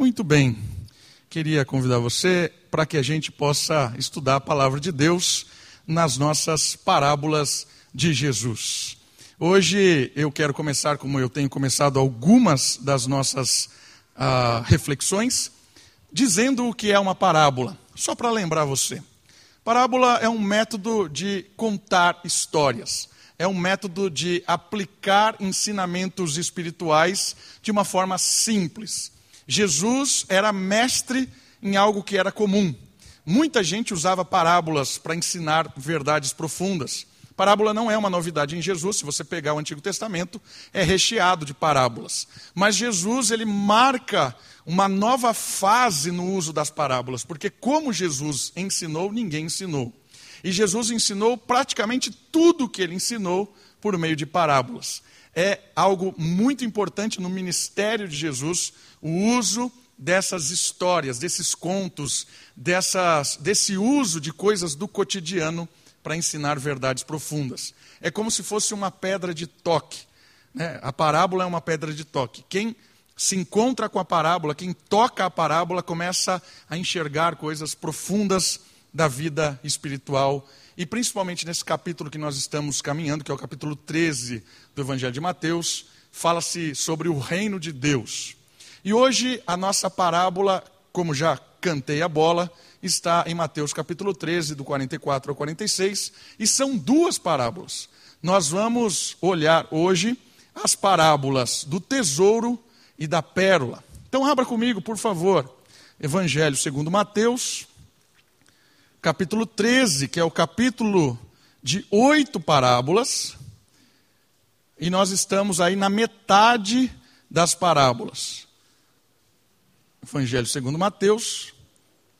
Muito bem. Queria convidar você para que a gente possa estudar a palavra de Deus nas nossas parábolas de Jesus. Hoje eu quero começar, como eu tenho começado algumas das nossas ah, reflexões, dizendo o que é uma parábola. Só para lembrar você. Parábola é um método de contar histórias. É um método de aplicar ensinamentos espirituais de uma forma simples. Jesus era mestre em algo que era comum. Muita gente usava parábolas para ensinar verdades profundas. Parábola não é uma novidade em Jesus, se você pegar o Antigo Testamento, é recheado de parábolas. Mas Jesus, ele marca uma nova fase no uso das parábolas, porque como Jesus ensinou, ninguém ensinou. E Jesus ensinou praticamente tudo o que ele ensinou por meio de parábolas. É algo muito importante no ministério de Jesus o uso dessas histórias, desses contos, dessas, desse uso de coisas do cotidiano para ensinar verdades profundas. É como se fosse uma pedra de toque. Né? A parábola é uma pedra de toque. Quem se encontra com a parábola, quem toca a parábola, começa a enxergar coisas profundas da vida espiritual. E principalmente nesse capítulo que nós estamos caminhando, que é o capítulo 13 do Evangelho de Mateus, fala-se sobre o reino de Deus. E hoje a nossa parábola, como já cantei a bola, está em Mateus capítulo 13, do 44 ao 46, e são duas parábolas. Nós vamos olhar hoje as parábolas do tesouro e da pérola. Então abra comigo, por favor, Evangelho segundo Mateus, capítulo 13, que é o capítulo de oito parábolas, e nós estamos aí na metade das parábolas. Evangelho segundo Mateus,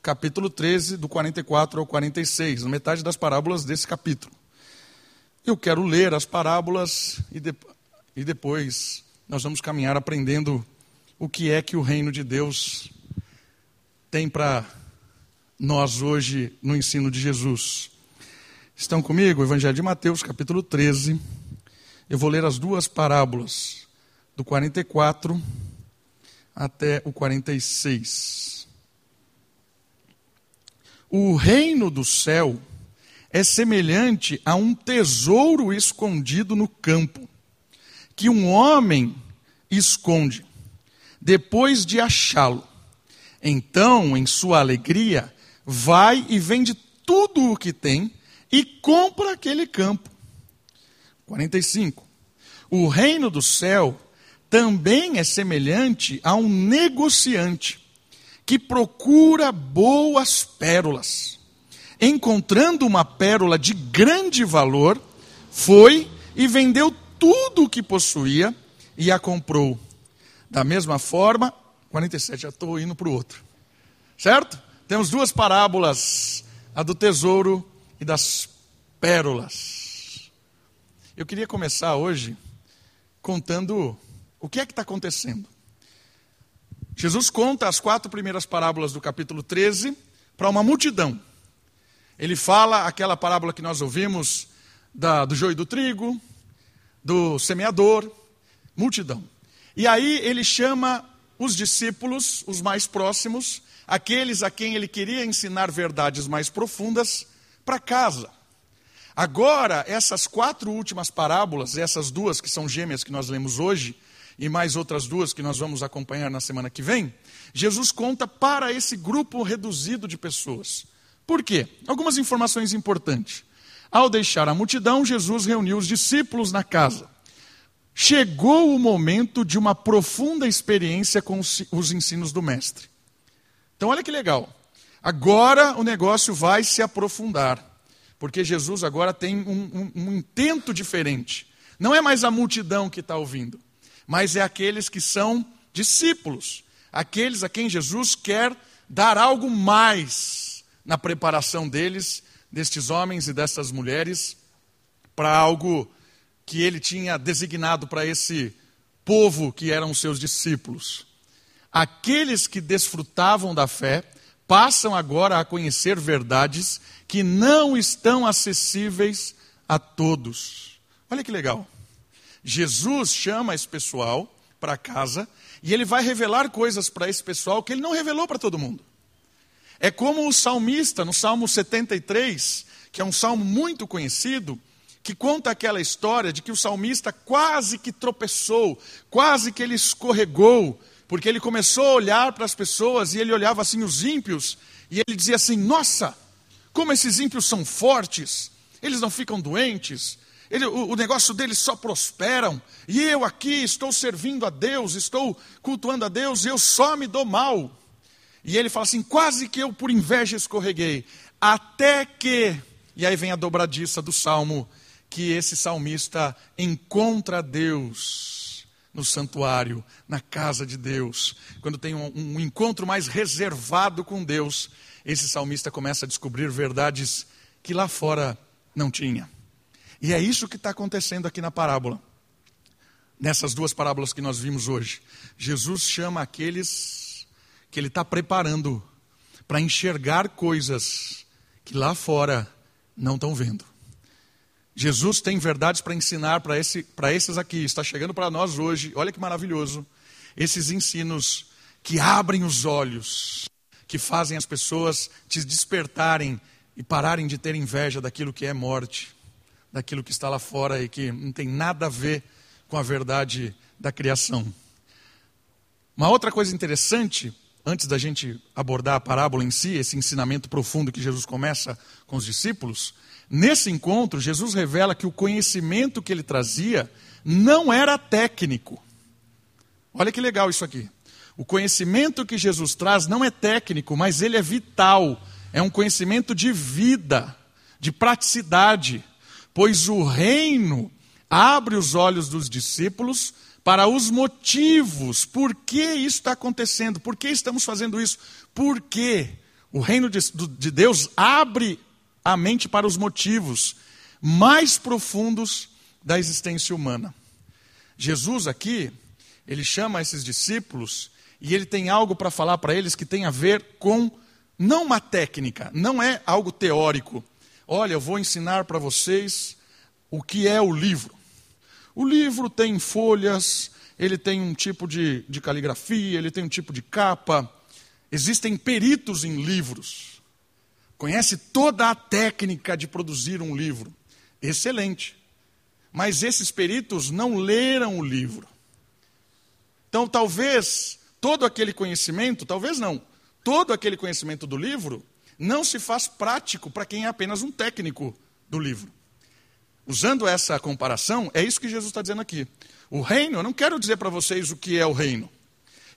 capítulo 13, do 44 ao 46, na metade das parábolas desse capítulo. Eu quero ler as parábolas e, de, e depois nós vamos caminhar aprendendo o que é que o reino de Deus tem para nós hoje no ensino de Jesus. Estão comigo? Evangelho de Mateus, capítulo 13. Eu vou ler as duas parábolas, do 44 até o 46. O reino do céu é semelhante a um tesouro escondido no campo, que um homem esconde, depois de achá-lo. Então, em sua alegria, vai e vende tudo o que tem e compra aquele campo. 45. O reino do céu também é semelhante a um negociante que procura boas pérolas. Encontrando uma pérola de grande valor, foi e vendeu tudo o que possuía e a comprou. Da mesma forma, 47, já estou indo para o outro. Certo? Temos duas parábolas, a do tesouro e das pérolas. Eu queria começar hoje contando o que é que está acontecendo? Jesus conta as quatro primeiras parábolas do capítulo 13 para uma multidão. Ele fala aquela parábola que nós ouvimos da, do joio do trigo, do semeador, multidão. E aí ele chama os discípulos, os mais próximos, aqueles a quem ele queria ensinar verdades mais profundas, para casa. Agora, essas quatro últimas parábolas, essas duas que são gêmeas que nós lemos hoje, e mais outras duas que nós vamos acompanhar na semana que vem, Jesus conta para esse grupo reduzido de pessoas. Por quê? Algumas informações importantes. Ao deixar a multidão, Jesus reuniu os discípulos na casa. Chegou o momento de uma profunda experiência com os ensinos do Mestre. Então, olha que legal. Agora o negócio vai se aprofundar, porque Jesus agora tem um, um, um intento diferente. Não é mais a multidão que está ouvindo, mas é aqueles que são discípulos, aqueles a quem Jesus quer dar algo mais na preparação deles, destes homens e dessas mulheres, para algo que ele tinha designado para esse povo que eram seus discípulos. Aqueles que desfrutavam da fé passam agora a conhecer verdades que não estão acessíveis a todos. Olha que legal. Jesus chama esse pessoal para casa E ele vai revelar coisas para esse pessoal que ele não revelou para todo mundo. É como o salmista, no Salmo 73, que é um salmo muito conhecido, que conta aquela história de que o salmista quase que tropeçou, quase que ele escorregou, porque ele começou a olhar para as pessoas e ele olhava assim os ímpios, e ele dizia assim: Nossa, como esses ímpios são fortes, eles não ficam doentes, ele, o, o, negócio deles só prosperam, e eu aqui estou servindo a Deus, estou cultuando a Deus, e eu só me dou mal. E ele fala assim: quase que eu por inveja escorreguei, até que. E aí vem a dobradiça do salmo, que esse salmista encontra Deus no santuário, na casa de Deus. Quando tem um, um encontro mais reservado com Deus, esse salmista começa a descobrir verdades que lá fora não tinha. E é isso que está acontecendo aqui na parábola. Nessas duas parábolas que nós vimos hoje. Jesus chama aqueles que ele está preparando para enxergar coisas que lá fora não estão vendo. Jesus tem verdades para ensinar para esse, esses aqui, está chegando para nós hoje, olha que maravilhoso, esses ensinos que abrem os olhos, que fazem as pessoas te despertarem e pararem de ter inveja daquilo que é morte daquilo que está lá fora e que não tem nada a ver com a verdade da criação. Uma outra coisa interessante, antes da gente abordar a parábola em si, esse ensinamento profundo que Jesus começa com os discípulos, nesse encontro, Jesus revela que o conhecimento que ele trazia não era técnico. Olha que legal isso aqui. O conhecimento que Jesus traz não é técnico, mas ele é vital. É um conhecimento de vida, de praticidade pois o reino abre os olhos dos discípulos para os motivos, por que isso está acontecendo, por que estamos fazendo isso, por que o reino de, de Deus abre a mente para os motivos mais profundos da existência humana. Jesus aqui, ele chama esses discípulos e ele tem algo para falar para eles que tem a ver com não uma técnica, não é algo teórico, Olha, eu vou ensinar para vocês o que é o livro. O livro tem folhas, ele tem um tipo de, de caligrafia, ele tem um tipo de capa. Existem peritos em livros. Conhece toda a técnica de produzir um livro. Excelente. Mas esses peritos não leram o livro. Então, talvez todo aquele conhecimento, talvez não, todo aquele conhecimento do livro não se faz prático para quem é apenas um técnico do livro. Usando essa comparação, é isso que Jesus está dizendo aqui. O reino, eu não quero dizer para vocês o que é o reino.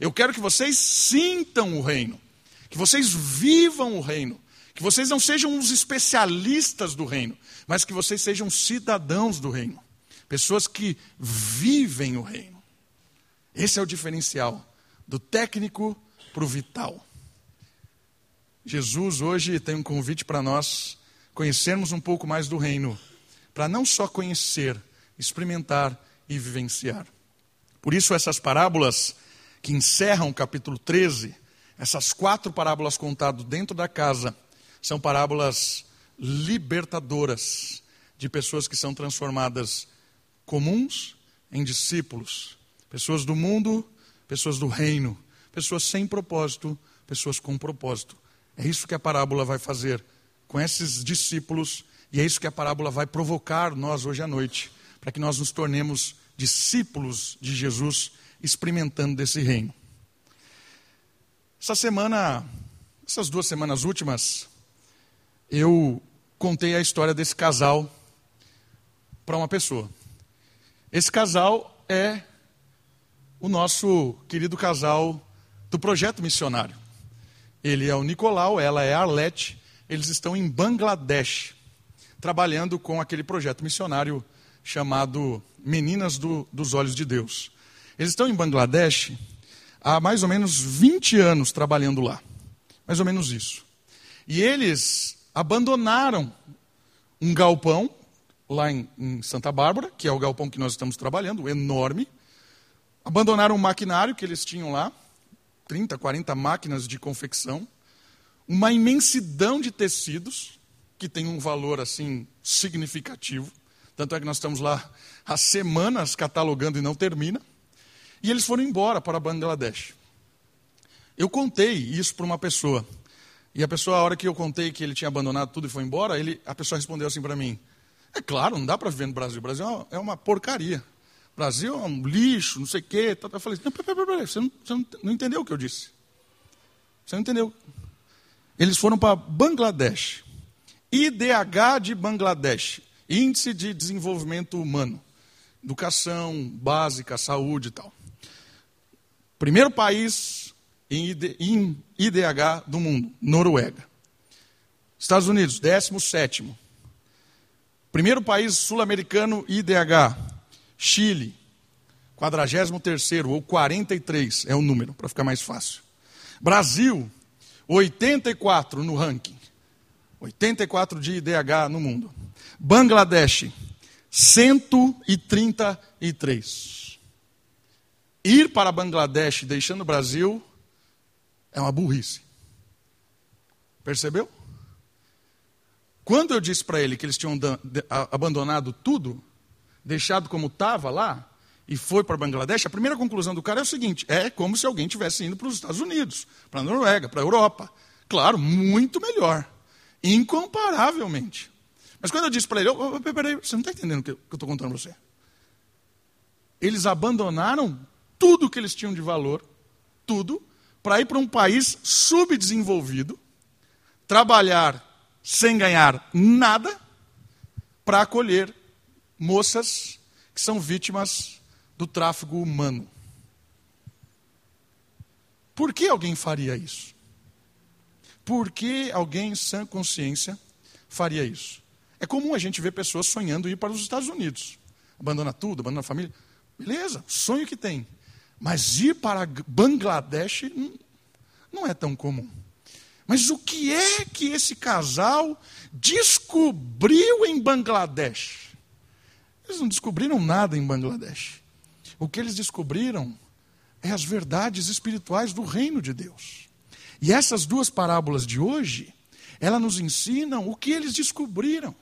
Eu quero que vocês sintam o reino, que vocês vivam o reino, que vocês não sejam os especialistas do reino, mas que vocês sejam cidadãos do reino, pessoas que vivem o reino. Esse é o diferencial do técnico para o vital. Jesus hoje tem um convite para nós conhecermos um pouco mais do reino, para não só conhecer, experimentar e vivenciar. Por isso, essas parábolas que encerram o capítulo 13, essas quatro parábolas contadas dentro da casa, são parábolas libertadoras de pessoas que são transformadas comuns em discípulos, pessoas do mundo, pessoas do reino, pessoas sem propósito, pessoas com propósito. É isso que a parábola vai fazer com esses discípulos e é isso que a parábola vai provocar nós hoje à noite, para que nós nos tornemos discípulos de Jesus, experimentando desse reino. Essa semana, essas duas semanas últimas, eu contei a história desse casal para uma pessoa. Esse casal é o nosso querido casal do projeto missionário. Ele é o Nicolau, ela é a Arlete. Eles estão em Bangladesh, trabalhando com aquele projeto missionário chamado Meninas do, dos Olhos de Deus. Eles estão em Bangladesh há mais ou menos 20 anos trabalhando lá. Mais ou menos isso. E eles abandonaram um galpão lá em, em, Santa Bárbara, que é o galpão que nós estamos trabalhando, enorme. Abandonaram o maquinário que eles tinham lá 30, 40 máquinas de confecção, uma imensidão de tecidos, que tem um valor assim significativo. Tanto é que nós estamos lá há semanas catalogando e não termina. E eles foram embora para Bangladesh. Eu contei isso para uma pessoa. E a pessoa, a hora que eu contei que ele tinha abandonado tudo e foi embora, ele, a pessoa respondeu assim para mim: É claro, não dá para viver no Brasil. O Brasil é uma, é uma porcaria. Brasil é um lixo, não sei o quê. Eu falei: Não, pera, pera, pera, você, não, você não, entendeu o que eu disse. Você não entendeu. Eles foram para Bangladesh. IDH de Bangladesh Índice de Desenvolvimento Humano. Educação básica, saúde e tal. Primeiro país em IDH do mundo, Noruega. Estados Unidos, 17. Primeiro país sul-americano IDH, Chile, 43 ou 43 é o número, para ficar mais fácil. Brasil, 84 no ranking. 84 de IDH no mundo. Bangladesh, 133. Ir para Bangladesh deixando o Brasil é uma burrice. Percebeu? Quando eu disse para ele que eles tinham abandonado tudo, deixado como estava lá, e foi para Bangladesh, a primeira conclusão do cara é o seguinte: é como se alguém tivesse indo para os Estados Unidos, para a Noruega, para a Europa. Claro, muito melhor. Incomparavelmente. Mas quando eu disse para ele, oh, peraí, você não está entendendo o que eu estou contando para você. Eles abandonaram tudo que eles tinham de valor, tudo, para ir para um país subdesenvolvido, trabalhar sem ganhar nada, para acolher moças que são vítimas do tráfico humano. Por que alguém faria isso? Por que alguém em sã consciência faria isso? É comum a gente ver pessoas sonhando ir para os Estados Unidos. Abandona tudo, abandona a família. Beleza, sonho que tem. Mas ir para Bangladesh não é tão comum. Mas o que é que esse casal descobriu em Bangladesh? Eles não descobriram nada em Bangladesh. O que eles descobriram é as verdades espirituais do reino de Deus. E essas duas parábolas de hoje, elas nos ensinam o que eles descobriram.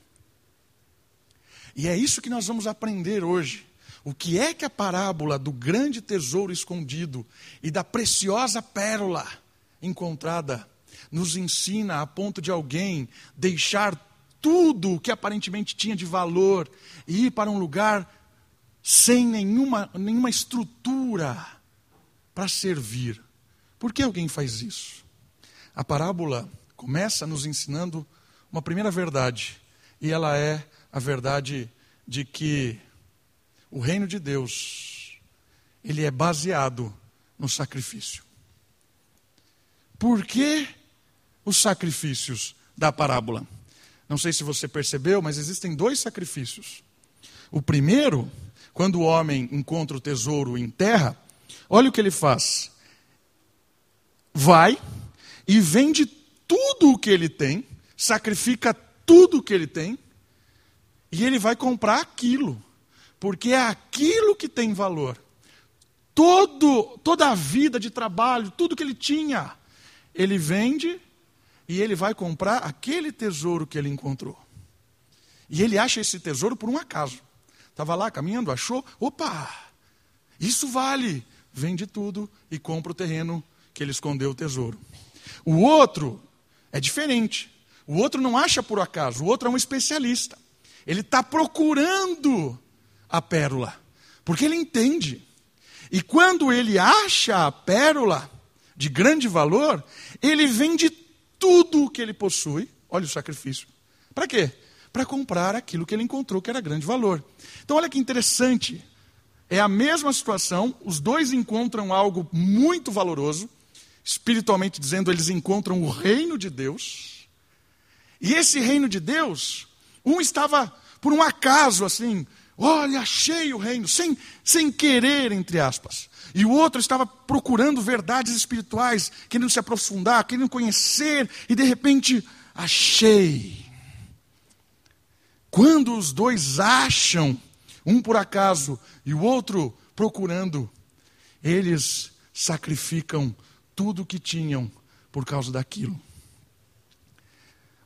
E é isso que nós vamos aprender hoje. O que é que a parábola do grande tesouro escondido e da preciosa pérola encontrada nos ensina a ponto de alguém deixar tudo que aparentemente tinha de valor e ir para um lugar sem nenhuma, nenhuma estrutura para servir. Por que alguém faz isso? A parábola começa nos ensinando uma primeira verdade, e ela é a verdade de que o reino de Deus ele é baseado no sacrifício. Por que os sacrifícios da parábola? Não sei se você percebeu, mas existem dois sacrifícios. O primeiro, quando o homem encontra o tesouro em terra, olha o que ele faz. Vai e vende tudo o que ele tem, sacrifica tudo o que ele tem, e ele vai comprar aquilo, porque é aquilo que tem valor. Todo, toda a vida de trabalho, tudo que ele tinha, ele vende e ele vai comprar aquele tesouro que ele encontrou. E ele acha esse tesouro por um acaso. Estava lá caminhando, achou, opa, isso vale. Vende tudo e compra o terreno que ele escondeu o tesouro. O outro é diferente. O outro não acha por acaso, o outro é um especialista. Ele está procurando a pérola, porque ele entende. E quando ele acha a pérola de grande valor, ele vende tudo o que ele possui. Olha o sacrifício. Para quê? Para comprar aquilo que ele encontrou que era grande valor. Então, olha que interessante. É a mesma situação, os dois encontram algo muito valoroso, espiritualmente dizendo, eles encontram o reino de Deus. E esse reino de Deus um estava, por um acaso, assim, olha, achei o reino, sem, sem querer, entre aspas. E o outro estava procurando verdades espirituais, querendo se aprofundar, querendo conhecer, e de repente, achei. Quando os dois acham, um por acaso e o outro procurando, eles sacrificam tudo o que tinham por causa daquilo.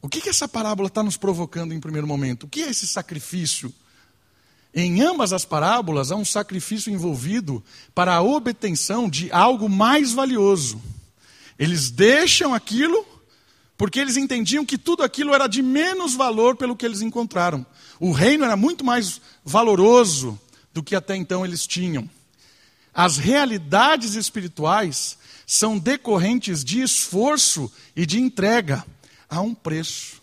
O que, que essa parábola está nos provocando em primeiro momento? O que é esse sacrifício? Em ambas as parábolas há um sacrifício envolvido para a obtenção de algo mais valioso. Eles deixam aquilo porque eles entendiam que tudo aquilo era de menos valor pelo que eles encontraram. O reino era muito mais valoroso do que até então eles tinham. As realidades espirituais são decorrentes de esforço e de entrega a um preço.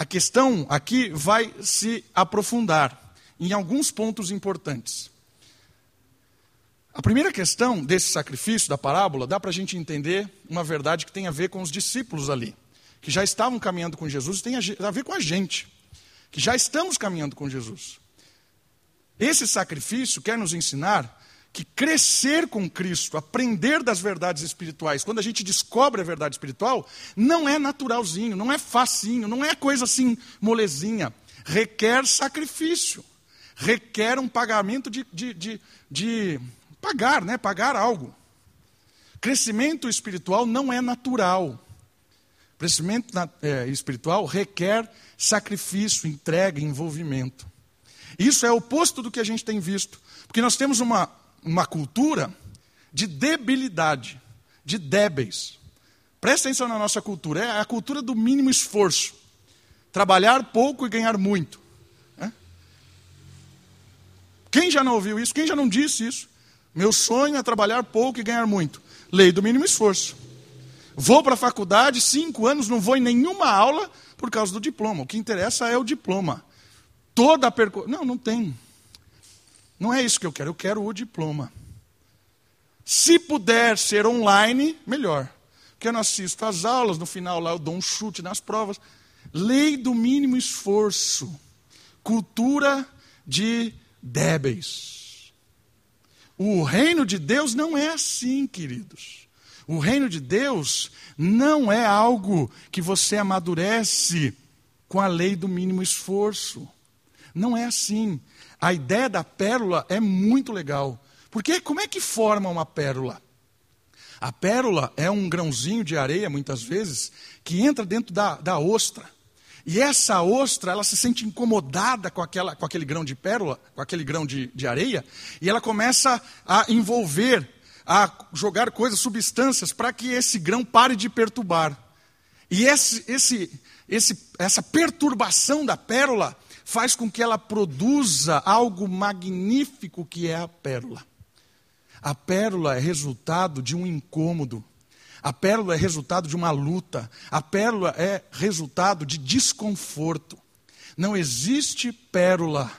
A questão aqui vai se aprofundar em alguns pontos importantes. A primeira questão desse sacrifício, da parábola, dá para a gente entender uma verdade que tem a ver com os discípulos ali, que já estavam caminhando com Jesus, tem a ver com a gente, que já estamos caminhando com Jesus. Esse sacrifício quer nos ensinar que crescer com Cristo, aprender das verdades espirituais, quando a gente descobre a verdade espiritual, não é naturalzinho, não é facinho, não é coisa assim molezinha. Requer sacrifício, requer um pagamento de, de, de, de pagar, né? Pagar algo. Crescimento espiritual não é natural. Crescimento é, espiritual requer sacrifício, entrega, envolvimento. Isso é oposto do que a gente tem visto. Porque nós temos uma uma cultura de debilidade, de débeis. Presta atenção na nossa cultura, é a cultura do mínimo esforço. Trabalhar pouco e ganhar muito. É? Quem já não ouviu isso? Quem já não disse isso? Meu sonho é trabalhar pouco e ganhar muito. Lei do mínimo esforço. Vou para a faculdade, cinco anos, não vou em nenhuma aula por causa do diploma. O que interessa é o diploma. Toda a percorrência. Não, não tem. Não é isso que eu quero, eu quero o diploma. Se puder ser online, melhor. Porque eu não assisto às aulas, no final lá eu dou um chute nas provas. Lei do mínimo esforço. Cultura de débeis. O reino de Deus não é assim, queridos. O reino de Deus não é algo que você amadurece com a lei do mínimo esforço. Não é assim. A ideia da pérola é muito legal. Porque como é que forma uma pérola? A pérola é um grãozinho de areia, muitas vezes, que entra dentro da, da ostra. E essa ostra, ela se sente incomodada com, aquela, com aquele grão de pérola, com aquele grão de, de areia, e ela começa a envolver, a jogar coisas, substâncias, para que esse grão pare de perturbar. E esse, esse, esse, essa perturbação da pérola faz com que ela produza algo magnífico que é a pérola. A pérola é resultado de um incômodo. A pérola é resultado de uma luta. A pérola é resultado de desconforto. Não existe pérola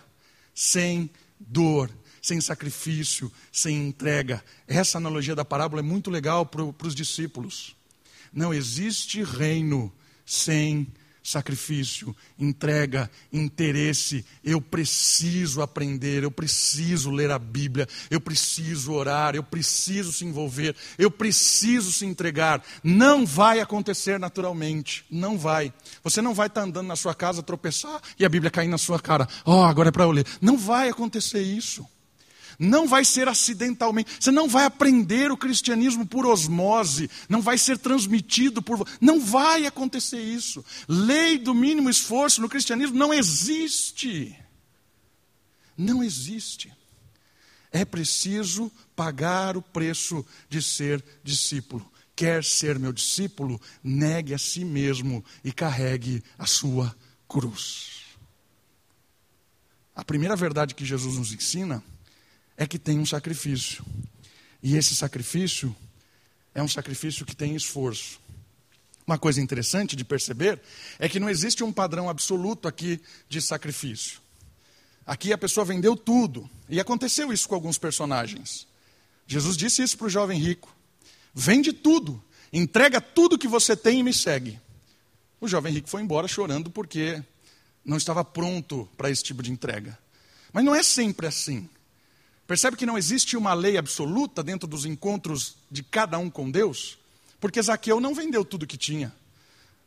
sem dor, sem sacrifício, sem entrega. Essa analogia da parábola é muito legal para os discípulos. Não existe reino sem sacrifício, entrega, interesse. Eu preciso aprender, eu preciso ler a Bíblia, eu preciso orar, eu preciso se envolver, eu preciso se entregar. Não vai acontecer naturalmente, não vai. Você não vai estar andando na sua casa, tropeçar e a Bíblia cair na sua cara. Oh, agora é para eu ler. Não vai acontecer isso não vai ser acidentalmente. Você não vai aprender o cristianismo por osmose, não vai ser transmitido por. Não vai acontecer isso. Lei do mínimo esforço no cristianismo não existe. Não existe. É preciso pagar o preço de ser discípulo. Quer ser meu discípulo? Negue a si mesmo e carregue a sua cruz. A primeira verdade que Jesus nos ensina é que tem um sacrifício. E esse sacrifício é um sacrifício que tem esforço. Uma coisa interessante de perceber é que não existe um padrão absoluto aqui de sacrifício. Aqui a pessoa vendeu tudo. E aconteceu isso com alguns personagens. Jesus disse isso para o jovem rico: vende tudo, entrega tudo que você tem e me segue. O jovem rico foi embora chorando porque não estava pronto para esse tipo de entrega. Mas não é sempre assim. Percebe que não existe uma lei absoluta dentro dos encontros de cada um com Deus? Porque Zaqueu não vendeu tudo que tinha.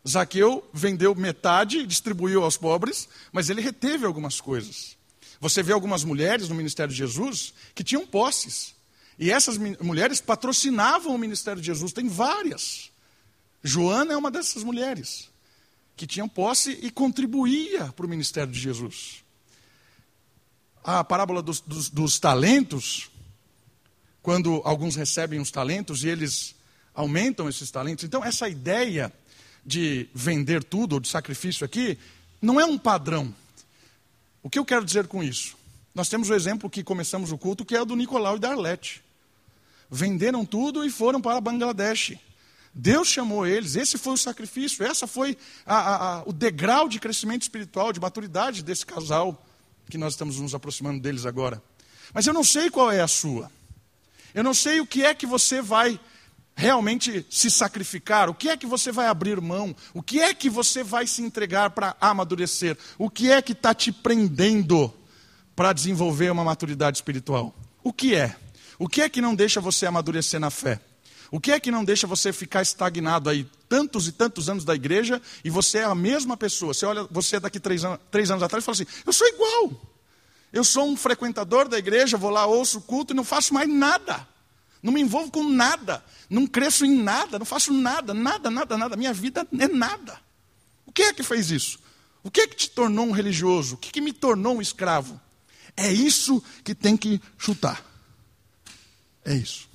Zaqueu vendeu metade e distribuiu aos pobres, mas ele reteve algumas coisas. Você vê algumas mulheres no ministério de Jesus que tinham posses. E essas mulheres patrocinavam o ministério de Jesus. Tem várias. Joana é uma dessas mulheres que tinham posse e contribuía para o ministério de Jesus. A parábola dos, dos, dos talentos, quando alguns recebem os talentos e eles aumentam esses talentos. Então, essa ideia de vender tudo, ou de sacrifício aqui, não é um padrão. O que eu quero dizer com isso? Nós temos o exemplo que começamos o culto, que é o do Nicolau e da Arlete. Venderam tudo e foram para Bangladesh. Deus chamou eles, esse foi o sacrifício, essa foi a, a, a, o degrau de crescimento espiritual, de maturidade desse casal, que nós estamos nos aproximando deles agora. Mas eu não sei qual é a sua. Eu não sei o que é que você vai realmente se sacrificar, o que é que você vai abrir mão, o que é que você vai se entregar para amadurecer, o que é que está te prendendo para desenvolver uma maturidade espiritual. O que é? O que é que não deixa você amadurecer na fé? O que é que não deixa você ficar estagnado aí tantos e tantos anos da igreja e você é a mesma pessoa? Você olha, você é daqui três, anos, três anos atrás e fala assim: eu sou igual. Eu sou um frequentador da igreja, vou lá, ouço o culto e não faço mais nada. Não me envolvo com nada. Não cresço em nada. Não faço nada, nada, nada, nada. Minha vida é nada. O que é que fez isso? O que é que te tornou um religioso? O que, é que me tornou um escravo? É isso que tem que chutar. É isso.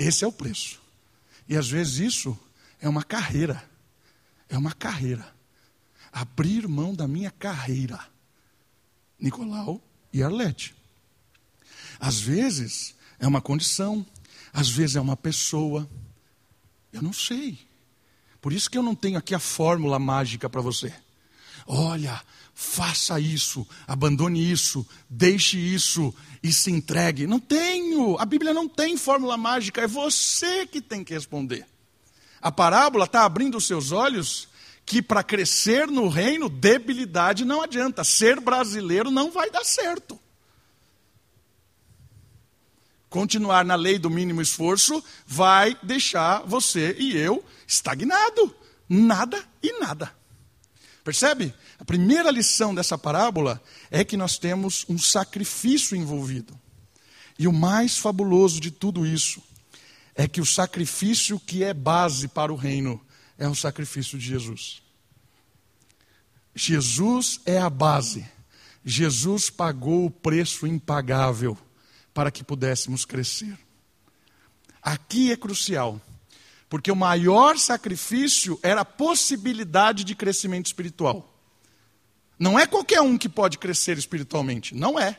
Esse é o preço. E às vezes isso é uma carreira. É uma carreira. Abrir mão da minha carreira. Nicolau e Arlete. Às vezes é uma condição, às vezes é uma pessoa. Eu não sei. Por isso que eu não tenho aqui a fórmula mágica para você. Olha, faça isso, abandone isso, deixe isso e se entregue. Não tenho. A Bíblia não tem fórmula mágica, é você que tem que responder. A parábola está abrindo os seus olhos que para crescer no reino, debilidade não adianta. Ser brasileiro não vai dar certo continuar na lei do mínimo esforço vai deixar você e eu estagnado. Nada e nada. Percebe? A primeira lição dessa parábola é que nós temos um sacrifício envolvido. E o mais fabuloso de tudo isso é que o sacrifício que é base para o reino é o sacrifício de Jesus. Jesus é a base. Jesus pagou o preço impagável para que pudéssemos crescer. Aqui é crucial, porque o maior sacrifício era a possibilidade de crescimento espiritual. Não é qualquer um que pode crescer espiritualmente, não é.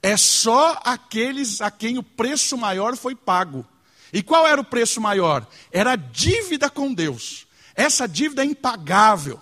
É só aqueles a quem o preço maior foi pago. E qual era o preço maior? Era a dívida com Deus. Essa dívida é impagável.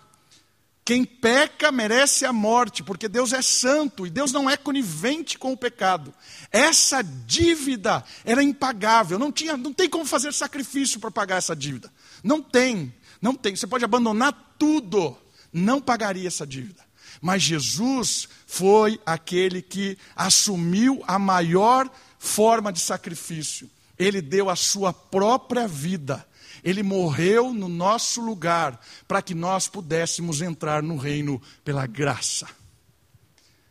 Quem peca merece a morte, porque Deus é santo e Deus não é conivente com o pecado. Essa dívida era impagável, não, tinha, não tem como fazer sacrifício para pagar essa dívida. Não tem, não tem. Você pode abandonar tudo, não pagaria essa dívida. Mas Jesus foi aquele que assumiu a maior forma de sacrifício. Ele deu a sua própria vida ele morreu no nosso lugar para que nós pudéssemos entrar no reino pela graça.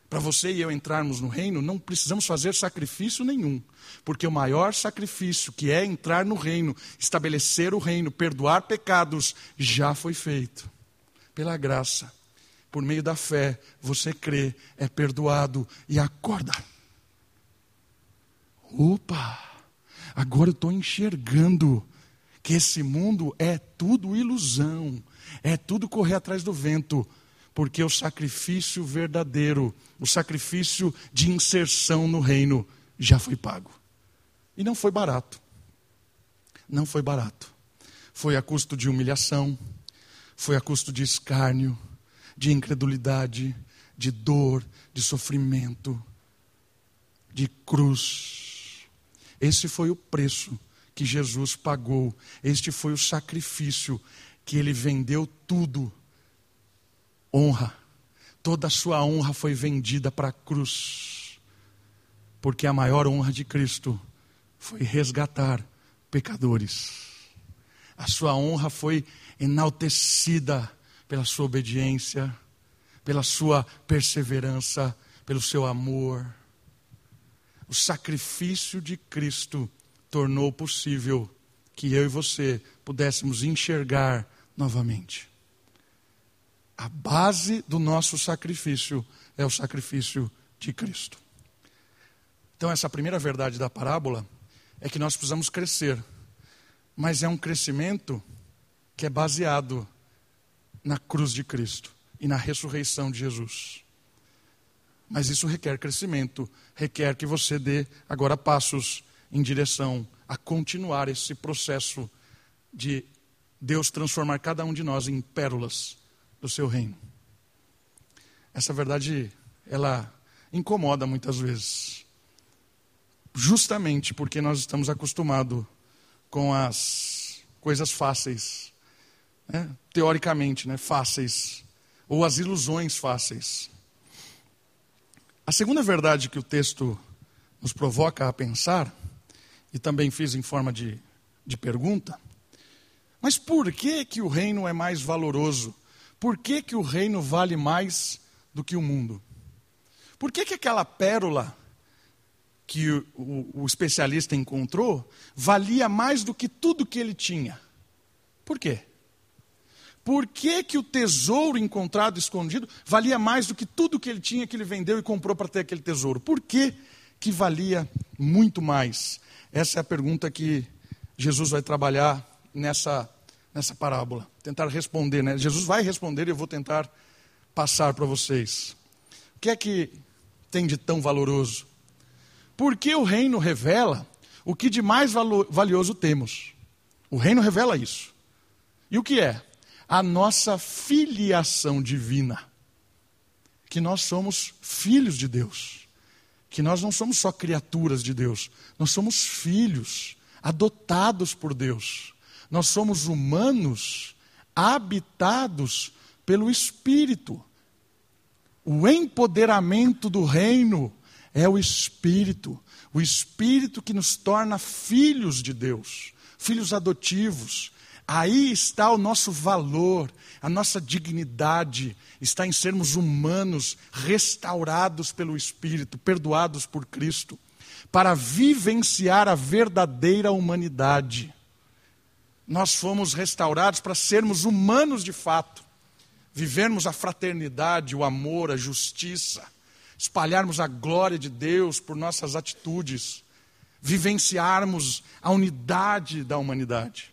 Para você e eu entrarmos no reino, não precisamos fazer sacrifício nenhum, porque o maior sacrifício, que é entrar no reino, estabelecer o reino, perdoar pecados, já foi feito pela graça. Por meio da fé, você crê, é perdoado e acorda. Opa! Agora eu estou enxergando que esse mundo é tudo ilusão, é tudo correr atrás do vento, porque o sacrifício verdadeiro, o sacrifício de inserção no reino, já foi pago. E não foi barato. Não foi barato. Foi a custo de humilhação, foi a custo de escárnio, de incredulidade, de dor, de sofrimento, de cruz. Esse foi o preço que Jesus pagou. Este foi o sacrifício que ele vendeu tudo. Honra. Toda a sua honra foi vendida para a cruz. Porque a maior honra de Cristo foi resgatar pecadores. A sua honra foi enaltecida pela sua obediência, pela sua perseverança, pelo seu amor. O sacrifício de Cristo tornou possível que eu e você pudéssemos enxergar novamente. A base do nosso sacrifício é o sacrifício de Cristo. Então, essa primeira verdade da parábola é que nós precisamos crescer, mas é um crescimento que é baseado na cruz de Cristo e na ressurreição de Jesus. Mas isso requer crescimento, requer que você dê agora passos em direção a continuar esse processo de Deus transformar cada um de nós em pérolas do seu reino. Essa verdade, ela incomoda muitas vezes. Justamente porque nós estamos acostumados com as coisas fáceis, né? teoricamente, né? fáceis, ou as ilusões fáceis. A segunda verdade que o texto nos provoca a pensar, e também fiz em forma de, de pergunta, mas por que, que o reino é mais valoroso? Por que, que o reino vale mais do que o mundo? Por que, que aquela pérola que o, o, o especialista encontrou valia mais do que tudo que ele tinha? Por quê? Por que, que o tesouro encontrado escondido valia mais do que tudo que ele tinha que ele vendeu e comprou para ter aquele tesouro? Por que, que valia muito mais? Essa é a pergunta que Jesus vai trabalhar nessa, nessa parábola. Tentar responder, né? Jesus vai responder e eu vou tentar passar para vocês. O que é que tem de tão valoroso? Porque o reino revela o que de mais valioso temos. O reino revela isso. E o que é? a nossa filiação divina. Que nós somos filhos de Deus. Que nós não somos só criaturas de Deus, nós somos filhos, adotados por Deus. Nós somos humanos habitados pelo Espírito. O empoderamento do reino é o Espírito, o Espírito que nos torna filhos de Deus, filhos adotivos, Aí está o nosso valor, a nossa dignidade, está em sermos humanos, restaurados pelo Espírito, perdoados por Cristo, para vivenciar a verdadeira humanidade. Nós fomos restaurados para sermos humanos de fato, vivermos a fraternidade, o amor, a justiça, espalharmos a glória de Deus por nossas atitudes, vivenciarmos a unidade da humanidade.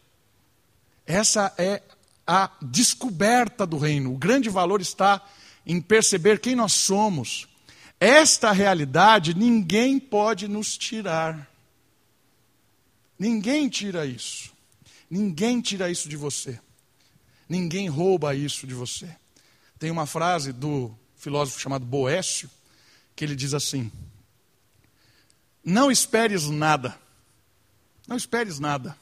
Essa é a descoberta do reino. O grande valor está em perceber quem nós somos. Esta realidade ninguém pode nos tirar. Ninguém tira isso. Ninguém tira isso de você. Ninguém rouba isso de você. Tem uma frase do filósofo chamado Boécio, que ele diz assim: Não esperes nada. Não esperes nada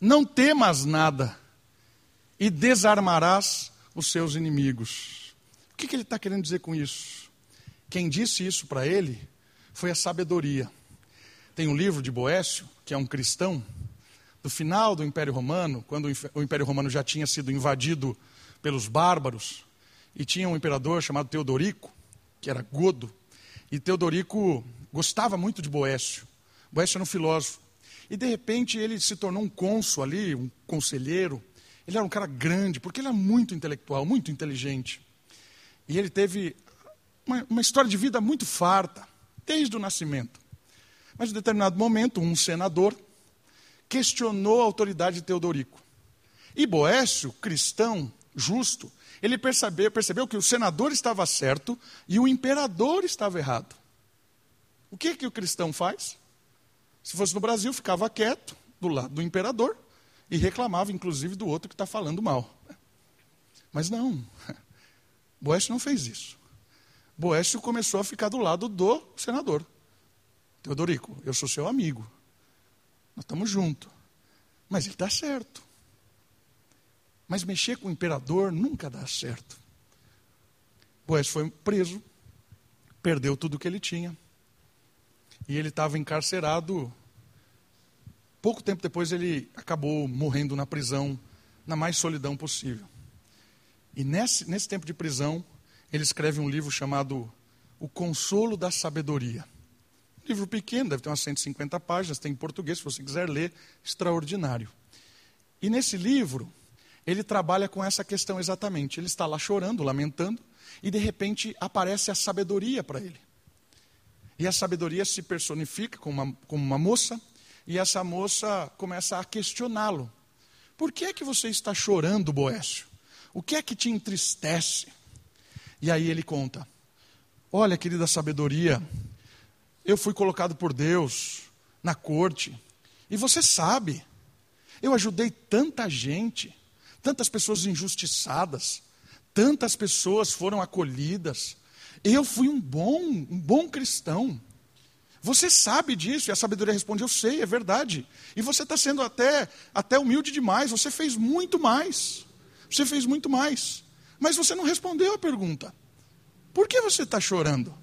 não temas nada e desarmarás os seus inimigos. O que, que ele está querendo dizer com isso? Quem disse isso para ele foi a sabedoria. Tem um livro de Boécio, que é um cristão, do final do Império Romano, quando o Império Romano já tinha sido invadido pelos bárbaros, e tinha um imperador chamado Teodorico, que era godo, e Teodorico gostava muito de Boécio. Boécio era um filósofo. E de repente ele se tornou um cônsul ali, um conselheiro. Ele era um cara grande, porque ele era muito intelectual, muito inteligente. E ele teve uma, uma história de vida muito farta, desde o nascimento. Mas em determinado momento, um senador questionou a autoridade de Teodorico. E Boécio, cristão, justo, ele percebeu, percebeu que o senador estava certo e o imperador estava errado. O que, que o cristão faz? Se fosse no Brasil, ficava quieto do lado do imperador e reclamava, inclusive, do outro que está falando mal. Mas não, Boécio não fez isso. Boécio começou a ficar do lado do senador. Teodorico, eu sou seu amigo. Nós estamos juntos. Mas ele está certo. Mas mexer com o imperador nunca dá certo. Boécio foi preso, perdeu tudo que ele tinha e ele estava encarcerado. Pouco tempo depois ele acabou morrendo na prisão, na mais solidão possível. E nesse, nesse tempo de prisão, ele escreve um livro chamado O Consolo da Sabedoria. Um livro pequeno, deve ter umas 150 páginas, tem em português, se você quiser ler, extraordinário. E nesse livro, ele trabalha com essa questão exatamente. Ele está lá chorando, lamentando, e de repente aparece a sabedoria para ele. E a sabedoria se personifica como uma, como uma moça, e essa moça começa a questioná-lo. Por que é que você está chorando, Boécio? O que é que te entristece? E aí ele conta: Olha, querida sabedoria, eu fui colocado por Deus na corte, e você sabe, eu ajudei tanta gente, tantas pessoas injustiçadas, tantas pessoas foram acolhidas. Eu fui um bom, um bom cristão. Você sabe disso? E a sabedoria responde: Eu sei, é verdade. E você está sendo até, até humilde demais. Você fez muito mais. Você fez muito mais. Mas você não respondeu a pergunta. Por que você está chorando?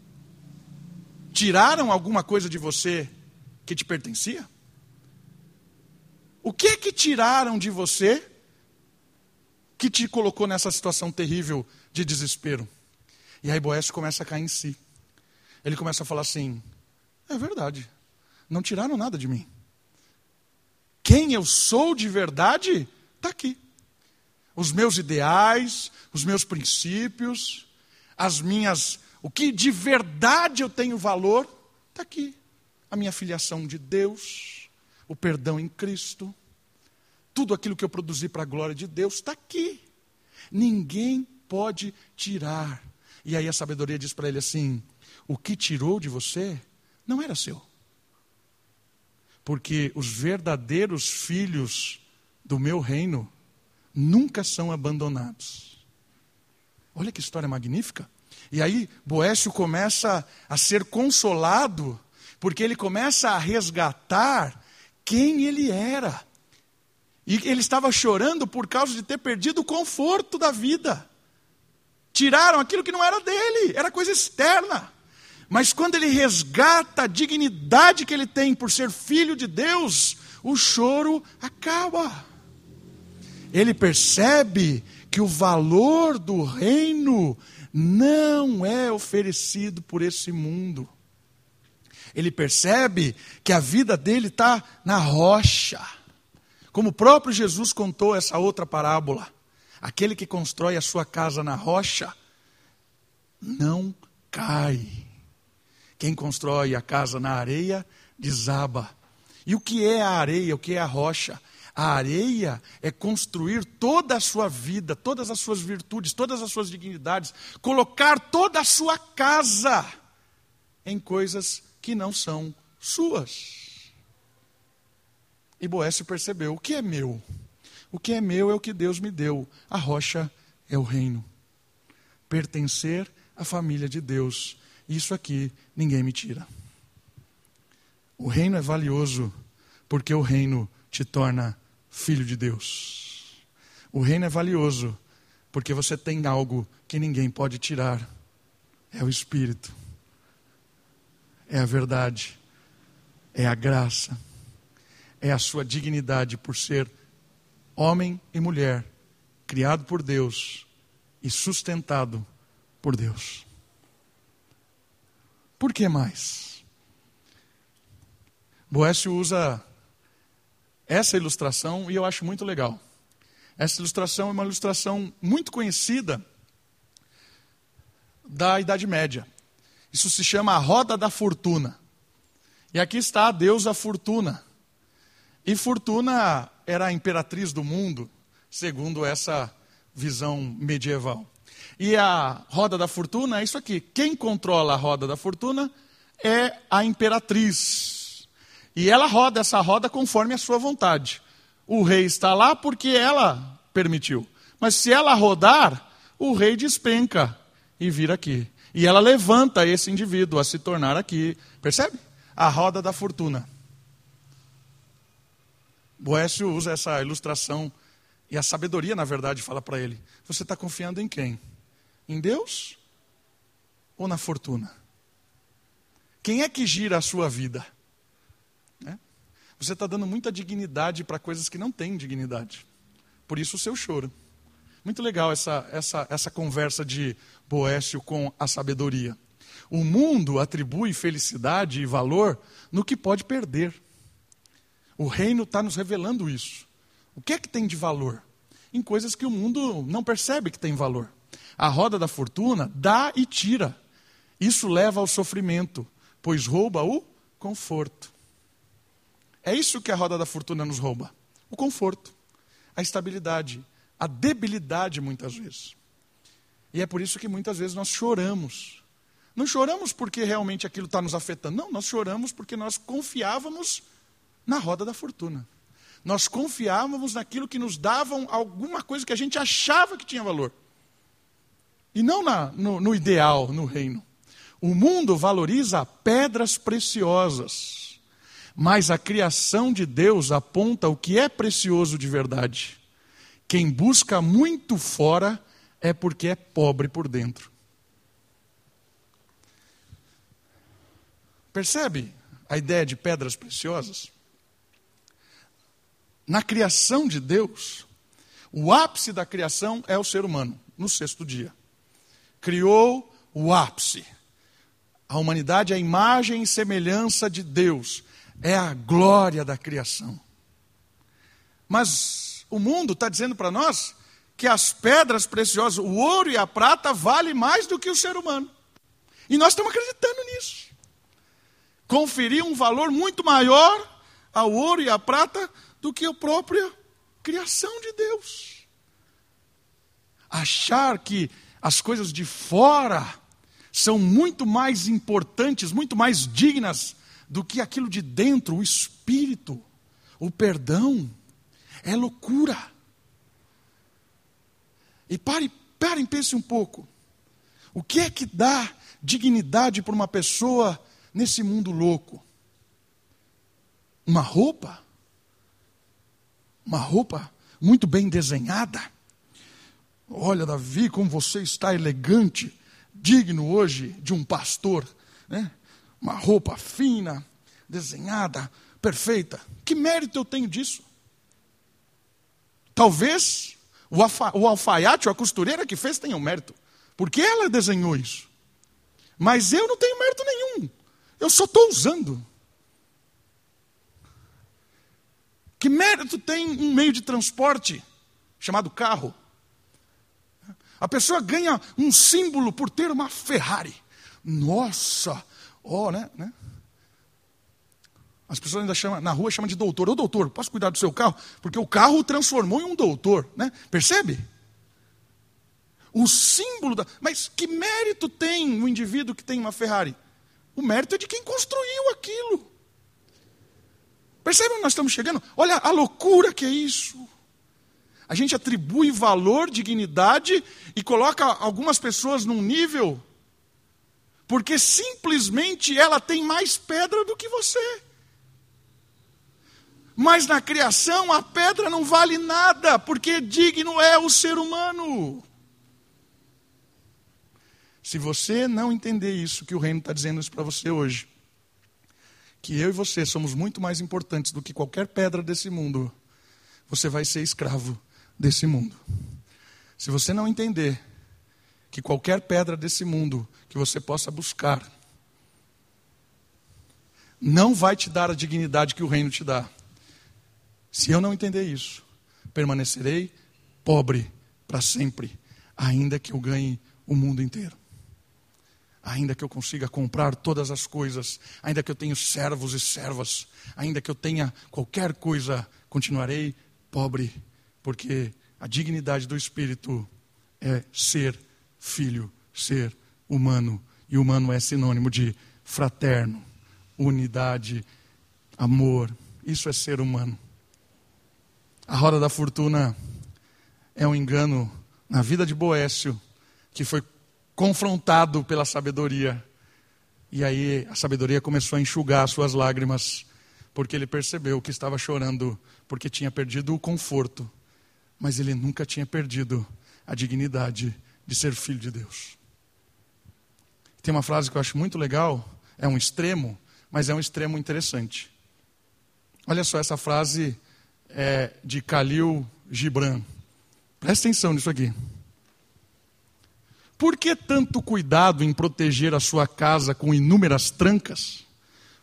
Tiraram alguma coisa de você que te pertencia? O que é que tiraram de você que te colocou nessa situação terrível de desespero? E aí Boés começa a cair em si. Ele começa a falar assim: é verdade, não tiraram nada de mim. Quem eu sou de verdade está aqui. Os meus ideais, os meus princípios, as minhas. O que de verdade eu tenho valor, está aqui. A minha filiação de Deus, o perdão em Cristo, tudo aquilo que eu produzi para a glória de Deus está aqui. Ninguém pode tirar. E aí a sabedoria diz para ele assim: o que tirou de você não era seu. Porque os verdadeiros filhos do meu reino nunca são abandonados. Olha que história magnífica. E aí Boécio começa a ser consolado, porque ele começa a resgatar quem ele era. E ele estava chorando por causa de ter perdido o conforto da vida. Tiraram aquilo que não era dele, era coisa externa. Mas quando ele resgata a dignidade que ele tem por ser filho de Deus, o choro acaba. Ele percebe que o valor do reino não é oferecido por esse mundo. Ele percebe que a vida dele está na rocha. Como o próprio Jesus contou essa outra parábola, aquele que constrói a sua casa na rocha não cai. Quem constrói a casa na areia desaba. E o que é a areia? O que é a rocha? A areia é construir toda a sua vida, todas as suas virtudes, todas as suas dignidades, colocar toda a sua casa em coisas que não são suas. E Boécio percebeu: o que é meu? O que é meu é o que Deus me deu. A rocha é o reino. Pertencer à família de Deus. Isso aqui ninguém me tira. O reino é valioso porque o reino te torna filho de Deus. O reino é valioso porque você tem algo que ninguém pode tirar. É o Espírito. É a verdade. É a graça é a sua dignidade por ser homem e mulher, criado por Deus e sustentado por Deus. Por que mais? Boécio usa essa ilustração e eu acho muito legal. Essa ilustração é uma ilustração muito conhecida da Idade Média. Isso se chama a roda da fortuna. E aqui está a deusa Fortuna. E Fortuna era a imperatriz do mundo, segundo essa visão medieval. E a roda da fortuna é isso aqui. Quem controla a roda da fortuna é a imperatriz. E ela roda essa roda conforme a sua vontade. O rei está lá porque ela permitiu. Mas se ela rodar, o rei despenca e vira aqui. E ela levanta esse indivíduo a se tornar aqui. Percebe? A roda da fortuna. Boécio usa essa ilustração e a sabedoria, na verdade, fala para ele: Você está confiando em quem? Em Deus ou na fortuna? Quem é que gira a sua vida? É? Você está dando muita dignidade para coisas que não têm dignidade. Por isso o seu choro. Muito legal essa, essa, essa conversa de Boécio com a sabedoria. O mundo atribui felicidade e valor no que pode perder. O reino está nos revelando isso. O que é que tem de valor? Em coisas que o mundo não percebe que tem valor. A roda da fortuna dá e tira. Isso leva ao sofrimento, pois rouba o conforto. É isso que a roda da fortuna nos rouba: o conforto, a estabilidade, a debilidade, muitas vezes. E é por isso que muitas vezes nós choramos. Não choramos porque realmente aquilo está nos afetando, não, nós choramos porque nós confiávamos na roda da fortuna. Nós confiávamos naquilo que nos davam alguma coisa que a gente achava que tinha valor. E não na, no, no ideal, no reino. O mundo valoriza pedras preciosas mas a criação de Deus aponta o que é precioso de verdade. Quem busca muito fora é porque é pobre por dentro. Percebe a ideia de pedras preciosas? Na criação de Deus, o ápice da criação é o ser humano, no sexto dia. Criou o ápice. A humanidade é a imagem e semelhança de Deus é a glória da criação. Mas o mundo está dizendo para nós que as pedras preciosas, o ouro e a prata, vale mais do que o ser humano. E nós estamos acreditando nisso. Conferir um valor muito maior ao ouro e à prata do que a própria criação de Deus. Achar que as coisas de fora são muito mais importantes, muito mais dignas do que aquilo de dentro, o espírito, o perdão. É loucura. E pare, parem, pense um pouco. O que é que dá dignidade para uma pessoa nesse mundo louco? Uma roupa? Uma roupa muito bem desenhada? Olha, Davi, como você está elegante, digno hoje de um pastor. Né? uma roupa fina, desenhada, perfeita. Que mérito eu tenho disso? Talvez o, alfa, o alfaiate ou a costureira que fez tenha um mérito, porque ela desenhou isso. Mas eu não tenho mérito nenhum, eu só estou usando. Que mérito tem um meio de transporte chamado carro? A pessoa ganha um símbolo por ter uma Ferrari. Nossa, ó, oh, né, né? As pessoas ainda chamam, na rua chamam de doutor. Ô doutor, posso cuidar do seu carro? Porque o carro o transformou em um doutor, né? Percebe? O símbolo da. Mas que mérito tem o indivíduo que tem uma Ferrari? O mérito é de quem construiu aquilo. Percebe onde nós estamos chegando? Olha a loucura que é isso. A gente atribui valor, dignidade e coloca algumas pessoas num nível porque simplesmente ela tem mais pedra do que você. Mas na criação a pedra não vale nada, porque digno é o ser humano. Se você não entender isso, que o reino está dizendo isso para você hoje, que eu e você somos muito mais importantes do que qualquer pedra desse mundo, você vai ser escravo desse mundo. Se você não entender que qualquer pedra desse mundo que você possa buscar não vai te dar a dignidade que o reino te dá. Se eu não entender isso, permanecerei pobre para sempre, ainda que eu ganhe o mundo inteiro. Ainda que eu consiga comprar todas as coisas, ainda que eu tenha servos e servas, ainda que eu tenha qualquer coisa, continuarei pobre, porque a dignidade do espírito é ser filho, ser humano. E humano é sinônimo de fraterno, unidade, amor. Isso é ser humano. A roda da fortuna é um engano na vida de Boécio, que foi confrontado pela sabedoria. E aí a sabedoria começou a enxugar suas lágrimas, porque ele percebeu que estava chorando porque tinha perdido o conforto, mas ele nunca tinha perdido a dignidade de ser filho de Deus. Tem uma frase que eu acho muito legal, é um extremo, mas é um extremo interessante. Olha só, essa frase é de Khalil Gibran. Presta atenção nisso aqui. Por que tanto cuidado em proteger a sua casa com inúmeras trancas?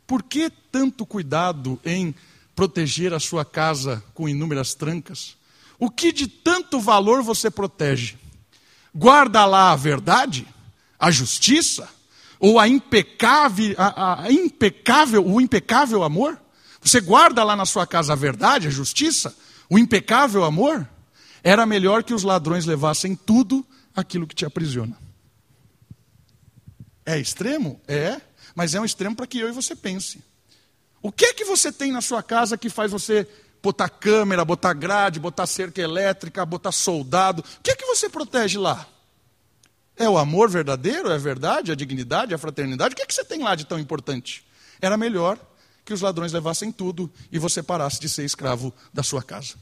Por que tanto cuidado em proteger a sua casa com inúmeras trancas? O que de tanto valor você protege? Guarda lá a verdade, a justiça, Ou a impecável, a, a impecável, o impecável amor? Você guarda lá na sua casa a verdade, a justiça, o impecável amor? Era melhor que os ladrões levassem tudo aquilo que te aprisiona. É extremo? É, mas é um extremo para que eu e você pense. O que é que você tem na sua casa que faz você botar câmera, botar grade, botar cerca elétrica, botar soldado? O que é que você protege lá? É o amor verdadeiro? É a verdade? A dignidade? A fraternidade? O que é que você tem lá de tão importante? Era melhor que os ladrões levassem tudo e você parasse de ser escravo da sua casa.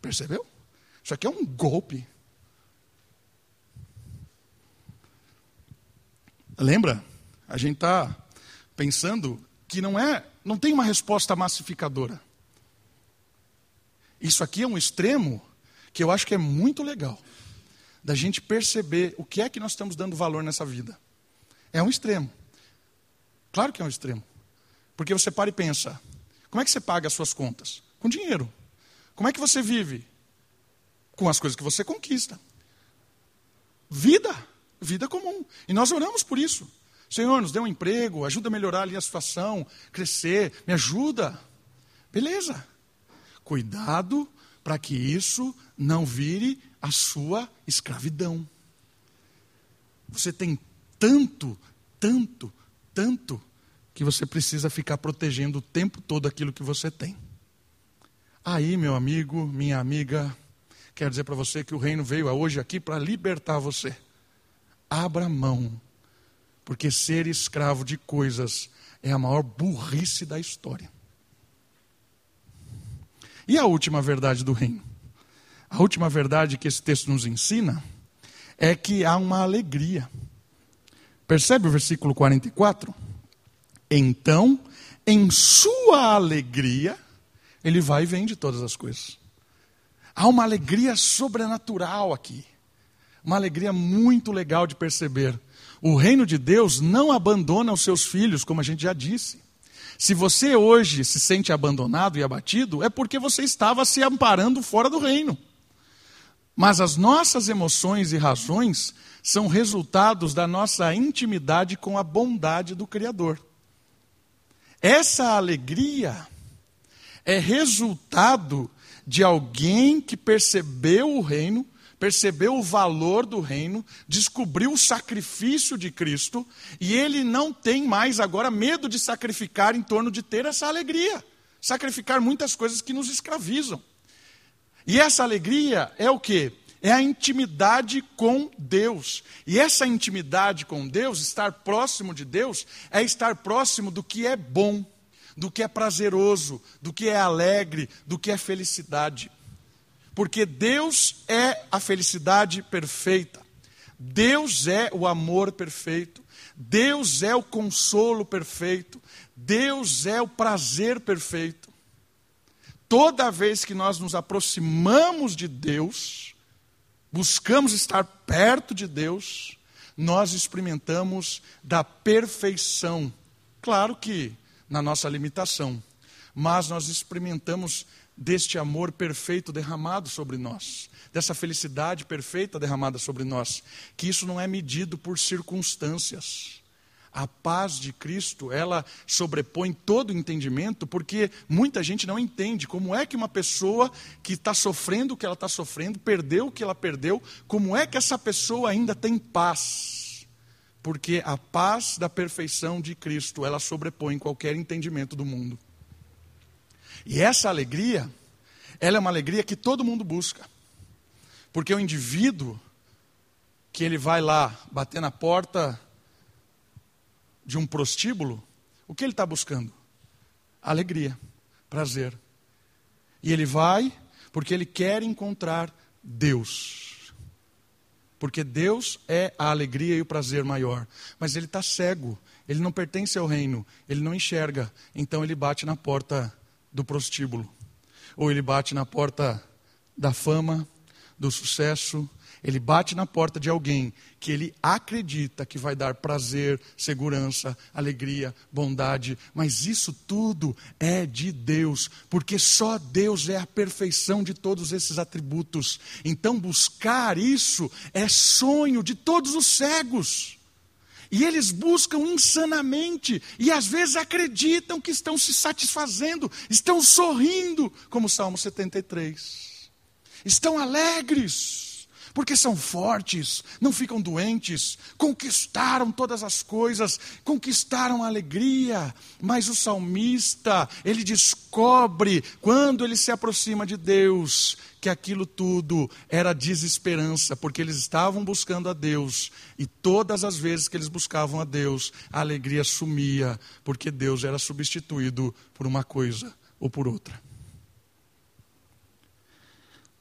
Percebeu? Isso aqui é um golpe. Lembra? A gente está pensando que não é, não tem uma resposta massificadora. Isso aqui é um extremo que eu acho que é muito legal da gente perceber o que é que nós estamos dando valor nessa vida. É um extremo. Claro que é um extremo. Porque você para e pensa: como é que você paga as suas contas? Com dinheiro. Como é que você vive? Com as coisas que você conquista. Vida, vida comum. E nós oramos por isso. Senhor, nos dê um emprego, ajuda a melhorar ali a situação, crescer, me ajuda. Beleza. Cuidado para que isso não vire a sua escravidão. Você tem tanto, tanto, tanto, que você precisa ficar protegendo o tempo todo aquilo que você tem. Aí, meu amigo, minha amiga, quero dizer para você que o reino veio hoje aqui para libertar você. Abra mão porque ser escravo de coisas é a maior burrice da história. E a última verdade do reino? A última verdade que esse texto nos ensina é que há uma alegria. Percebe o versículo 44? Então, em sua alegria, ele vai e vende todas as coisas. Há uma alegria sobrenatural aqui. Uma alegria muito legal de perceber. O reino de Deus não abandona os seus filhos, como a gente já disse. Se você hoje se sente abandonado e abatido, é porque você estava se amparando fora do reino. Mas as nossas emoções e razões são resultados da nossa intimidade com a bondade do Criador. Essa alegria é resultado de alguém que percebeu o reino percebeu o valor do reino, descobriu o sacrifício de Cristo e ele não tem mais agora medo de sacrificar em torno de ter essa alegria, sacrificar muitas coisas que nos escravizam. E essa alegria é o que? É a intimidade com Deus. E essa intimidade com Deus, estar próximo de Deus, é estar próximo do que é bom, do que é prazeroso, do que é alegre, do que é felicidade. Porque Deus é a felicidade perfeita. Deus é o amor perfeito. Deus é o consolo perfeito. Deus é o prazer perfeito. Toda vez que nós nos aproximamos de Deus, buscamos estar perto de Deus, nós experimentamos da perfeição. Claro que na nossa limitação, mas nós experimentamos deste amor perfeito derramado sobre nós, dessa felicidade perfeita derramada sobre nós, que isso não é medido por circunstâncias. A paz de Cristo, ela sobrepõe todo o entendimento, porque muita gente não entende como é que uma pessoa que está sofrendo o que ela está sofrendo, perdeu o que ela perdeu, como é que essa pessoa ainda tem paz. Porque a paz da perfeição de Cristo, ela sobrepõe qualquer entendimento do mundo. E essa alegria, ela é uma alegria que todo mundo busca. Porque o indivíduo que ele vai lá bater na porta de um prostíbulo, o que ele está buscando? Alegria, prazer. E ele vai porque ele quer encontrar Deus. Porque Deus é a alegria e o prazer maior. Mas ele está cego, ele não pertence ao reino, ele não enxerga. Então ele bate na porta do prostíbulo. Ou ele bate na porta da fama, do sucesso, Ele bate na porta de alguém que ele acredita que vai dar prazer, segurança, alegria, bondade, mas isso tudo é de Deus, porque só Deus é a perfeição de todos esses atributos. Então, buscar isso é sonho de todos os cegos. E eles buscam insanamente, e às vezes acreditam que estão se satisfazendo, estão sorrindo, como o Salmo 73. Estão alegres porque são fortes, não ficam doentes, conquistaram todas as coisas, conquistaram a alegria. Mas o salmista, ele descobre, quando ele se aproxima de Deus, que aquilo tudo era desesperança, porque eles estavam buscando a Deus, e todas as vezes que eles buscavam a Deus, a alegria sumia, porque Deus era substituído por uma coisa ou por outra.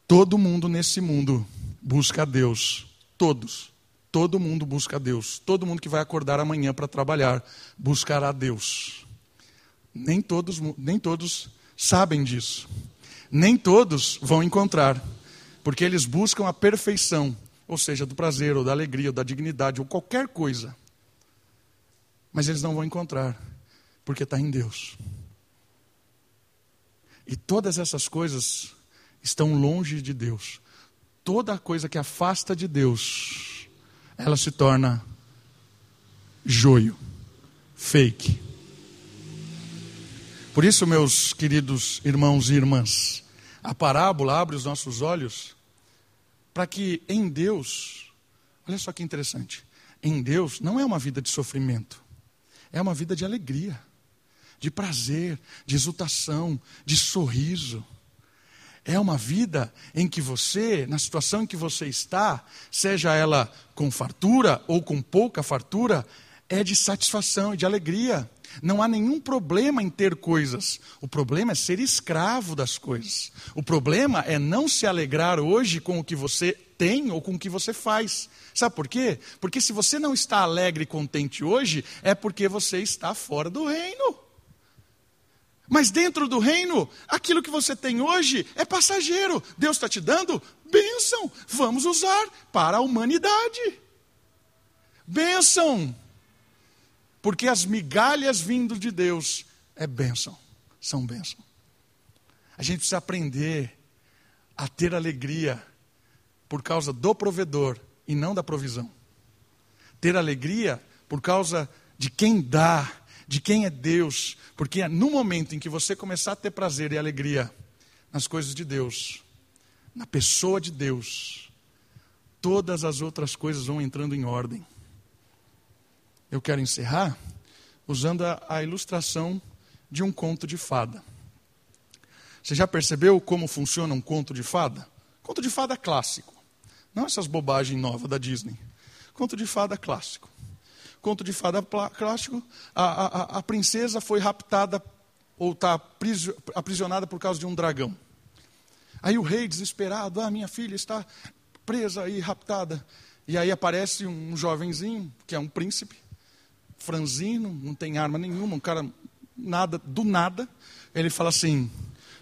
Todo mundo nesse mundo busca a Deus. Todos. Todo mundo busca a Deus. Todo mundo que vai acordar amanhã para trabalhar buscará a Deus. Nem todos, nem todos sabem disso. Nem todos vão encontrar, porque eles buscam a perfeição, ou seja, do prazer, ou da alegria, ou da dignidade, ou qualquer coisa. Mas eles não vão encontrar, porque está em Deus. E todas essas coisas estão longe de Deus toda coisa que afasta de Deus, ela se torna joio, fake. Por isso, meus queridos irmãos e irmãs, a parábola abre os nossos olhos para que em Deus, olha só que interessante, em Deus não é uma vida de sofrimento, é uma vida de alegria, de prazer, de exultação, de sorriso. É uma vida em que você, na situação em que você está, seja ela com fartura ou com pouca fartura, é de satisfação e de alegria. Não há nenhum problema em ter coisas. O problema é ser escravo das coisas. O problema é não se alegrar hoje com o que você tem ou com o que você faz. Sabe por quê? Porque se você não está alegre e contente hoje, é porque você está fora do reino. Mas dentro do reino, aquilo que você tem hoje é passageiro. Deus está te dando bênção. Vamos usar para a humanidade. Bênção. Porque as migalhas vindo de Deus é bênção. São bênção. A gente precisa aprender a ter alegria por causa do provedor e não da provisão. Ter alegria por causa de quem dá de quem é Deus, porque no momento em que você começar a ter prazer e alegria nas coisas de Deus, na pessoa de Deus, todas as outras coisas vão entrando em ordem. Eu quero encerrar usando a, a ilustração de um conto de fada. Você já percebeu como funciona um conto de fada? Conto de fada clássico. Não essas bobagens novas da Disney. Conto de fada clássico conto de fada clássico, a, a, a princesa foi raptada ou está aprisionada por causa de um dragão. Aí o rei, desesperado, ah, minha filha está presa e raptada. E aí aparece um jovenzinho, que é um príncipe, franzino, não tem arma nenhuma, um cara nada, do nada. Ele fala assim: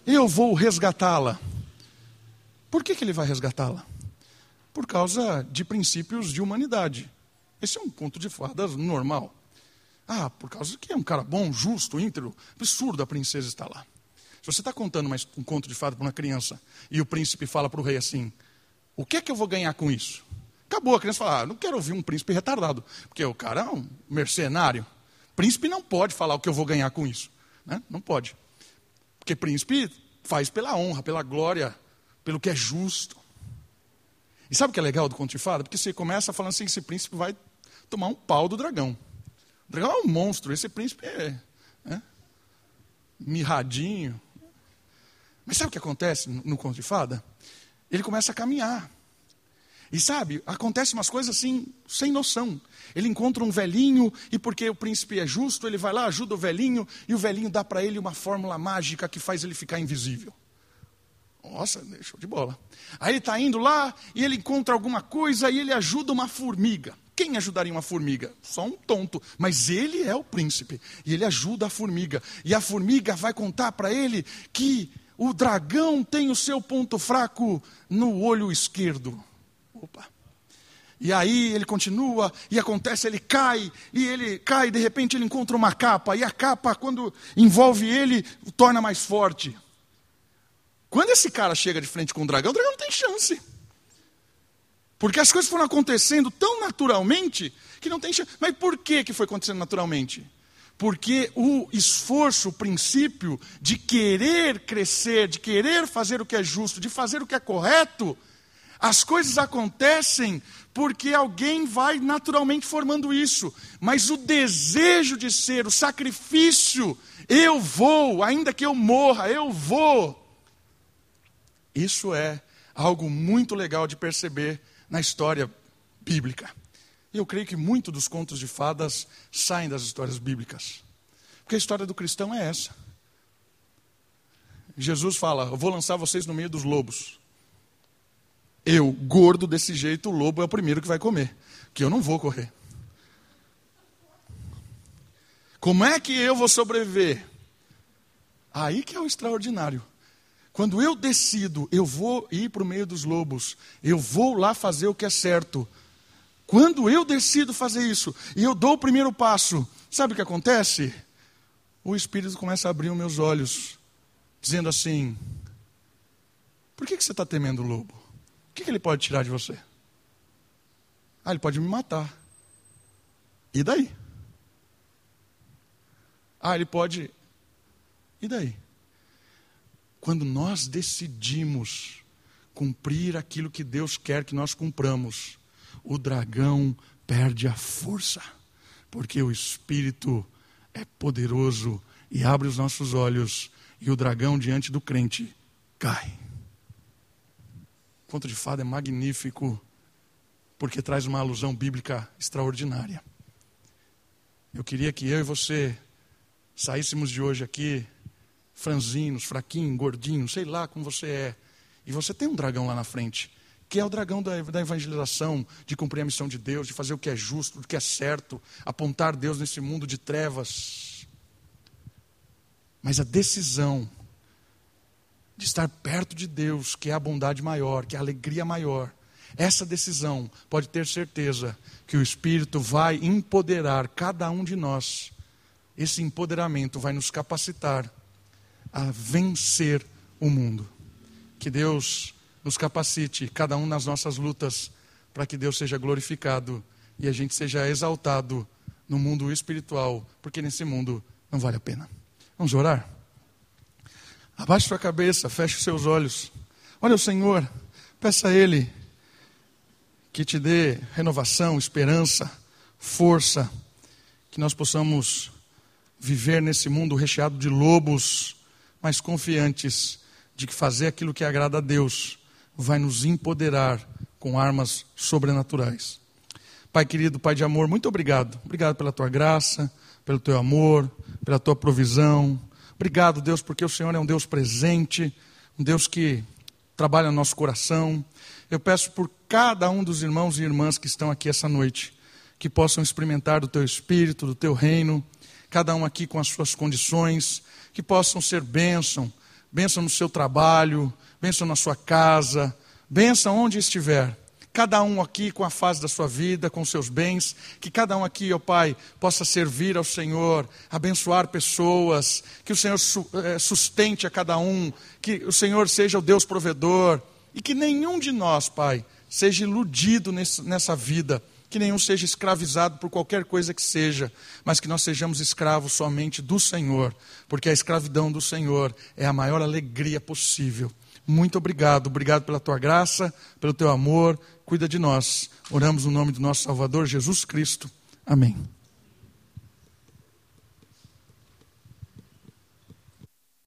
Eu vou resgatá-la. Por que, que ele vai resgatá-la? Por causa de princípios de humanidade. Esse é um conto de fadas normal. Ah, por causa que é um cara bom, justo, íntegro. Absurdo a princesa estar lá. Se você está contando um conto de fada para uma criança e o príncipe fala para o rei assim: O que é que eu vou ganhar com isso? Acabou, a criança fala: ah, Não quero ouvir um príncipe retardado, porque o cara é um mercenário. Príncipe não pode falar o que eu vou ganhar com isso. Né? Não pode. Porque príncipe faz pela honra, pela glória, pelo que é justo. E sabe o que é legal do conto de fada? Porque você começa falando assim: esse príncipe vai tomar um pau do dragão. O dragão é um monstro, esse príncipe é, é mirradinho. Mas sabe o que acontece no, conto de fada? Ele começa a caminhar. E sabe, acontece umas coisas assim, sem noção. Ele encontra um velhinho, e porque o príncipe é justo, ele vai lá, ajuda o velhinho, e o velhinho dá para ele uma fórmula mágica que faz ele ficar invisível. Nossa, show de bola. Aí ele está indo lá, e ele encontra alguma coisa, e ele ajuda uma formiga. Quem ajudaria uma formiga? Só um tonto. Mas ele é o príncipe. E ele ajuda a formiga. E a formiga vai contar para ele que o dragão tem o seu ponto fraco no olho esquerdo. Opa. E aí ele continua, e acontece, ele cai, e ele cai, e de repente ele encontra uma capa, e a capa, quando envolve ele, torna mais forte. Quando esse cara chega de frente com o dragão, o dragão não tem chance. Porque as coisas foram acontecendo tão naturalmente que não tem chance. Mas por que, que foi acontecendo naturalmente? Porque o esforço, o princípio de querer crescer, de querer fazer o que é justo, de fazer o que é correto, as coisas acontecem porque alguém vai naturalmente formando isso, mas o desejo de ser, o sacrifício, eu vou, ainda que eu morra, eu vou. Isso é algo muito legal de perceber na história bíblica. Eu creio que muito dos contos de fadas saem das histórias bíblicas. Porque a história do cristão é essa. Jesus fala: Eu vou lançar vocês no meio dos lobos. Eu, gordo desse jeito, o lobo é o primeiro que vai comer. Que eu não vou correr. Como é que eu vou sobreviver? Aí que é o extraordinário. Quando eu decido, eu vou ir para o meio dos lobos, eu vou lá fazer o que é certo. Quando eu decido fazer isso e eu dou o primeiro passo, sabe o que acontece? O Espírito começa a abrir os meus olhos, dizendo assim: Por que, que você está temendo o lobo? que, que ele pode tirar de você? Ah, ele pode me matar. E daí? Ah, ele pode. E daí? Quando nós decidimos cumprir aquilo que Deus quer que nós cumpramos, o dragão perde a força, porque o Espírito é poderoso e abre os nossos olhos, e o dragão diante do crente cai conto de fada é magnífico porque traz uma alusão bíblica extraordinária. Eu queria que eu e você saíssemos de hoje aqui franzinos, fraquinhos, gordinhos, sei lá como você é. E você tem um dragão lá na frente, que é o dragão da, da evangelização, de cumprir a missão de Deus, de fazer o que é justo, o que é certo, apontar Deus nesse mundo de trevas. Mas a decisão de estar perto de Deus, que é a bondade maior, que é a alegria maior. Essa decisão pode ter certeza que o Espírito vai empoderar cada um de nós. Esse empoderamento vai nos capacitar a vencer o mundo. Que Deus nos capacite, cada um nas nossas lutas, para que Deus seja glorificado e a gente seja exaltado no mundo espiritual, porque nesse mundo não vale a pena. Vamos orar? Abaixe sua cabeça, feche os seus olhos. Olha o Senhor, peça a Ele que te dê renovação, esperança, força, que nós possamos viver nesse mundo recheado de lobos, mas confiantes de que fazer aquilo que agrada a Deus vai nos empoderar com armas sobrenaturais. Pai querido, Pai de amor, muito obrigado. Obrigado pela tua graça, pelo teu amor, pela tua provisão. Obrigado, Deus, porque o Senhor é um Deus presente, um Deus que trabalha no nosso coração. Eu peço por cada um dos irmãos e irmãs que estão aqui essa noite, que possam experimentar do teu espírito, do teu reino, cada um aqui com as suas condições, que possam ser bênção, bênção no seu trabalho, bênção na sua casa, bênção onde estiver. Cada um aqui com a fase da sua vida, com seus bens, que cada um aqui, ó Pai, possa servir ao Senhor, abençoar pessoas, que o Senhor eh, sustente a cada um, que o Senhor seja o Deus provedor, e que nenhum de nós, Pai, seja iludido nessa vida, que nenhum seja escravizado por qualquer coisa que seja, mas que nós sejamos escravos somente do Senhor, porque a escravidão do Senhor é a maior alegria possível. Muito obrigado, obrigado pela tua graça, pelo teu amor, cuida de nós. Oramos no nome do nosso Salvador Jesus Cristo. Amém.